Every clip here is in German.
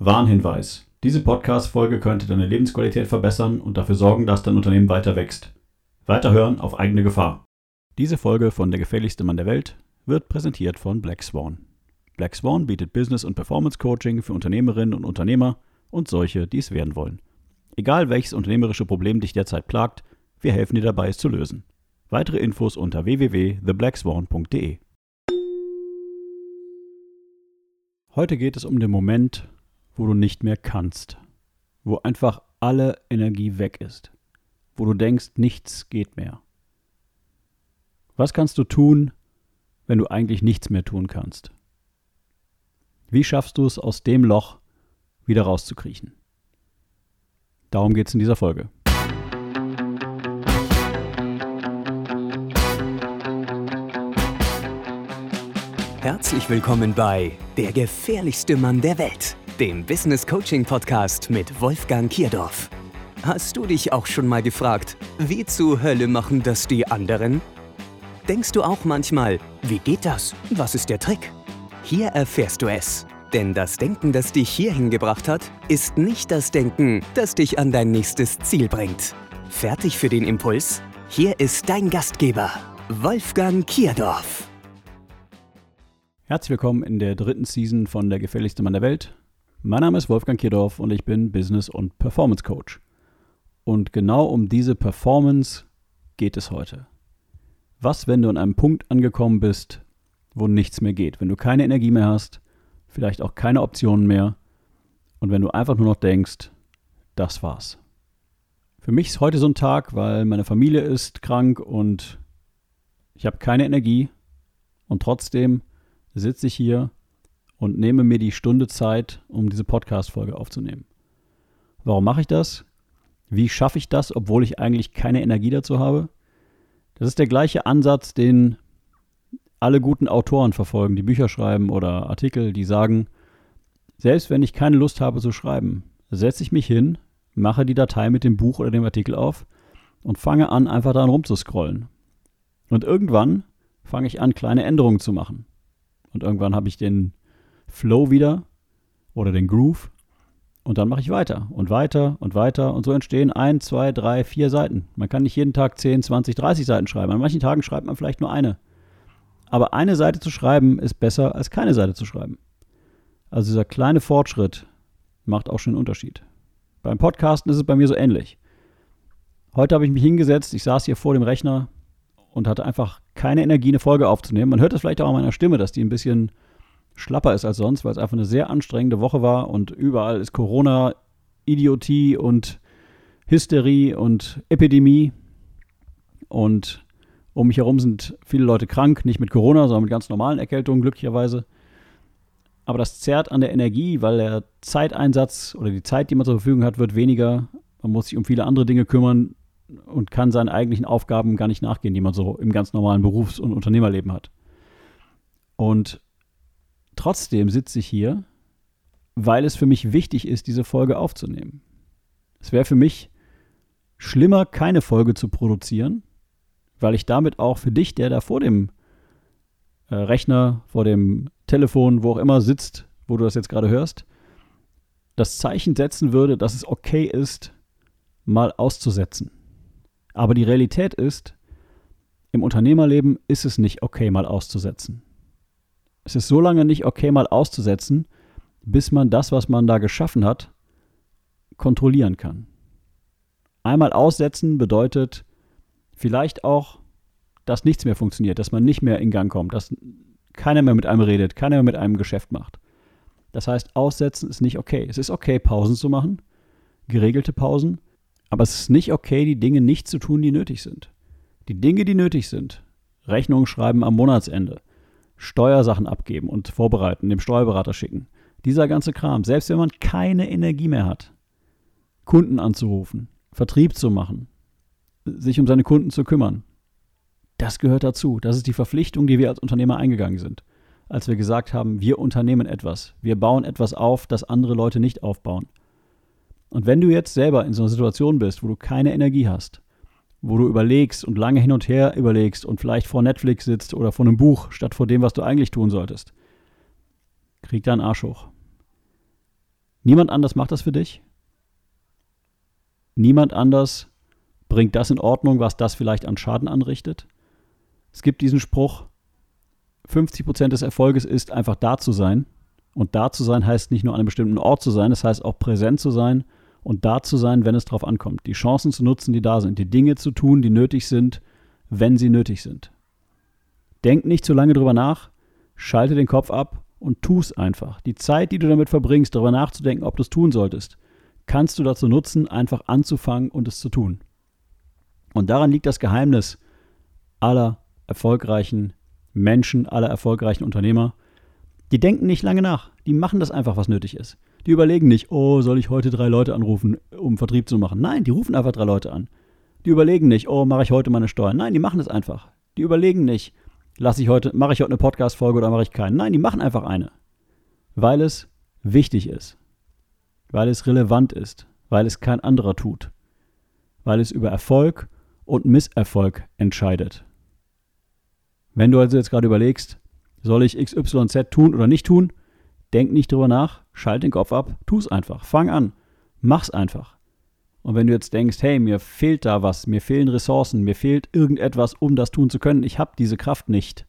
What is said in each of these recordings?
Warnhinweis. Diese Podcast-Folge könnte deine Lebensqualität verbessern und dafür sorgen, dass dein Unternehmen weiter wächst. Weiterhören auf eigene Gefahr. Diese Folge von Der gefährlichste Mann der Welt wird präsentiert von Black Swan. Black Swan bietet Business- und Performance-Coaching für Unternehmerinnen und Unternehmer und solche, die es werden wollen. Egal welches unternehmerische Problem dich derzeit plagt, wir helfen dir dabei, es zu lösen. Weitere Infos unter www.theblackswan.de. Heute geht es um den Moment, wo du nicht mehr kannst, wo einfach alle Energie weg ist, wo du denkst, nichts geht mehr. Was kannst du tun, wenn du eigentlich nichts mehr tun kannst? Wie schaffst du es, aus dem Loch wieder rauszukriechen? Darum geht es in dieser Folge. Herzlich willkommen bei Der gefährlichste Mann der Welt dem Business Coaching Podcast mit Wolfgang Kierdorf. Hast du dich auch schon mal gefragt, wie zur Hölle machen das die anderen? Denkst du auch manchmal, wie geht das? Was ist der Trick? Hier erfährst du es. Denn das Denken, das dich hierhin gebracht hat, ist nicht das Denken, das dich an dein nächstes Ziel bringt. Fertig für den Impuls? Hier ist dein Gastgeber, Wolfgang Kierdorf. Herzlich willkommen in der dritten Season von Der gefährlichste Mann der Welt. Mein Name ist Wolfgang Kierdorf und ich bin Business- und Performance Coach. Und genau um diese Performance geht es heute. Was, wenn du an einem Punkt angekommen bist, wo nichts mehr geht, wenn du keine Energie mehr hast, vielleicht auch keine Optionen mehr und wenn du einfach nur noch denkst, das war's. Für mich ist heute so ein Tag, weil meine Familie ist krank und ich habe keine Energie und trotzdem sitze ich hier und nehme mir die Stunde Zeit, um diese Podcast-Folge aufzunehmen. Warum mache ich das? Wie schaffe ich das, obwohl ich eigentlich keine Energie dazu habe? Das ist der gleiche Ansatz, den alle guten Autoren verfolgen, die Bücher schreiben oder Artikel, die sagen, selbst wenn ich keine Lust habe zu schreiben, setze ich mich hin, mache die Datei mit dem Buch oder dem Artikel auf und fange an, einfach daran rumzuscrollen. Und irgendwann fange ich an, kleine Änderungen zu machen. Und irgendwann habe ich den Flow wieder oder den Groove und dann mache ich weiter und weiter und weiter und so entstehen ein, zwei, drei, vier Seiten. Man kann nicht jeden Tag 10, 20, 30 Seiten schreiben. An manchen Tagen schreibt man vielleicht nur eine. Aber eine Seite zu schreiben ist besser als keine Seite zu schreiben. Also dieser kleine Fortschritt macht auch schon einen Unterschied. Beim Podcasten ist es bei mir so ähnlich. Heute habe ich mich hingesetzt, ich saß hier vor dem Rechner und hatte einfach keine Energie, eine Folge aufzunehmen. Man hört es vielleicht auch an meiner Stimme, dass die ein bisschen schlapper ist als sonst, weil es einfach eine sehr anstrengende Woche war und überall ist Corona, Idiotie und Hysterie und Epidemie. Und um mich herum sind viele Leute krank, nicht mit Corona, sondern mit ganz normalen Erkältungen, glücklicherweise. Aber das zerrt an der Energie, weil der Zeiteinsatz oder die Zeit, die man zur Verfügung hat, wird weniger. Man muss sich um viele andere Dinge kümmern und kann seinen eigentlichen Aufgaben gar nicht nachgehen, die man so im ganz normalen Berufs- und Unternehmerleben hat. Und Trotzdem sitze ich hier, weil es für mich wichtig ist, diese Folge aufzunehmen. Es wäre für mich schlimmer, keine Folge zu produzieren, weil ich damit auch für dich, der da vor dem äh, Rechner, vor dem Telefon, wo auch immer sitzt, wo du das jetzt gerade hörst, das Zeichen setzen würde, dass es okay ist, mal auszusetzen. Aber die Realität ist, im Unternehmerleben ist es nicht okay, mal auszusetzen. Es ist so lange nicht okay, mal auszusetzen, bis man das, was man da geschaffen hat, kontrollieren kann. Einmal aussetzen bedeutet vielleicht auch, dass nichts mehr funktioniert, dass man nicht mehr in Gang kommt, dass keiner mehr mit einem redet, keiner mehr mit einem Geschäft macht. Das heißt, aussetzen ist nicht okay. Es ist okay, Pausen zu machen, geregelte Pausen, aber es ist nicht okay, die Dinge nicht zu tun, die nötig sind. Die Dinge, die nötig sind, Rechnungen schreiben am Monatsende, Steuersachen abgeben und vorbereiten, dem Steuerberater schicken. Dieser ganze Kram, selbst wenn man keine Energie mehr hat, Kunden anzurufen, Vertrieb zu machen, sich um seine Kunden zu kümmern, das gehört dazu. Das ist die Verpflichtung, die wir als Unternehmer eingegangen sind. Als wir gesagt haben, wir unternehmen etwas, wir bauen etwas auf, das andere Leute nicht aufbauen. Und wenn du jetzt selber in so einer Situation bist, wo du keine Energie hast, wo du überlegst und lange hin und her überlegst und vielleicht vor Netflix sitzt oder vor einem Buch, statt vor dem, was du eigentlich tun solltest. Krieg deinen Arsch hoch. Niemand anders macht das für dich. Niemand anders bringt das in Ordnung, was das vielleicht an Schaden anrichtet. Es gibt diesen Spruch, 50% des Erfolges ist einfach da zu sein. Und da zu sein heißt nicht nur an einem bestimmten Ort zu sein, das heißt auch präsent zu sein und da zu sein, wenn es drauf ankommt. Die Chancen zu nutzen, die da sind. Die Dinge zu tun, die nötig sind, wenn sie nötig sind. Denk nicht zu lange drüber nach, schalte den Kopf ab und tu es einfach. Die Zeit, die du damit verbringst, darüber nachzudenken, ob du es tun solltest, kannst du dazu nutzen, einfach anzufangen und es zu tun. Und daran liegt das Geheimnis aller erfolgreichen Menschen, aller erfolgreichen Unternehmer. Die denken nicht lange nach. Die machen das einfach, was nötig ist. Die überlegen nicht, oh, soll ich heute drei Leute anrufen, um Vertrieb zu machen? Nein, die rufen einfach drei Leute an. Die überlegen nicht, oh, mache ich heute meine Steuern? Nein, die machen es einfach. Die überlegen nicht, lasse ich heute, mache ich heute eine Podcast-Folge oder mache ich keine? Nein, die machen einfach eine. Weil es wichtig ist. Weil es relevant ist. Weil es kein anderer tut. Weil es über Erfolg und Misserfolg entscheidet. Wenn du also jetzt gerade überlegst, soll ich XYZ tun oder nicht tun, denk nicht drüber nach, schalt den Kopf ab, tu es einfach, fang an, mach's einfach. Und wenn du jetzt denkst, hey, mir fehlt da was, mir fehlen Ressourcen, mir fehlt irgendetwas, um das tun zu können, ich habe diese Kraft nicht,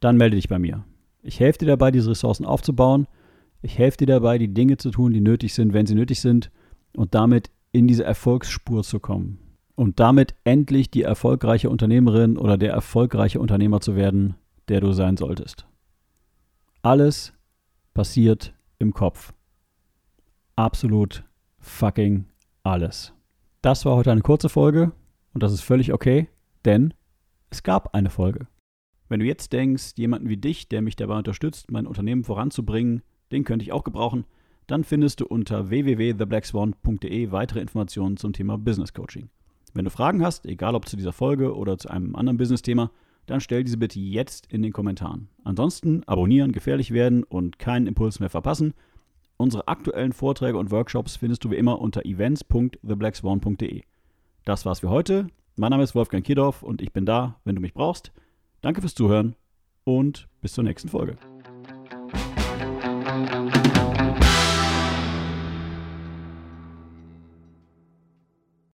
dann melde dich bei mir. Ich helfe dir dabei, diese Ressourcen aufzubauen. Ich helfe dir dabei, die Dinge zu tun, die nötig sind, wenn sie nötig sind und damit in diese Erfolgsspur zu kommen und damit endlich die erfolgreiche Unternehmerin oder der erfolgreiche Unternehmer zu werden, der du sein solltest. Alles passiert im Kopf. Absolut fucking alles. Das war heute eine kurze Folge und das ist völlig okay, denn es gab eine Folge. Wenn du jetzt denkst, jemanden wie dich, der mich dabei unterstützt, mein Unternehmen voranzubringen, den könnte ich auch gebrauchen, dann findest du unter www.theblackswan.de weitere Informationen zum Thema Business Coaching. Wenn du Fragen hast, egal ob zu dieser Folge oder zu einem anderen Business-Thema, dann stell diese bitte jetzt in den Kommentaren. Ansonsten abonnieren, gefährlich werden und keinen Impuls mehr verpassen. Unsere aktuellen Vorträge und Workshops findest du wie immer unter events.theblackswan.de. Das war's für heute. Mein Name ist Wolfgang Kiedorf und ich bin da, wenn du mich brauchst. Danke fürs Zuhören und bis zur nächsten Folge.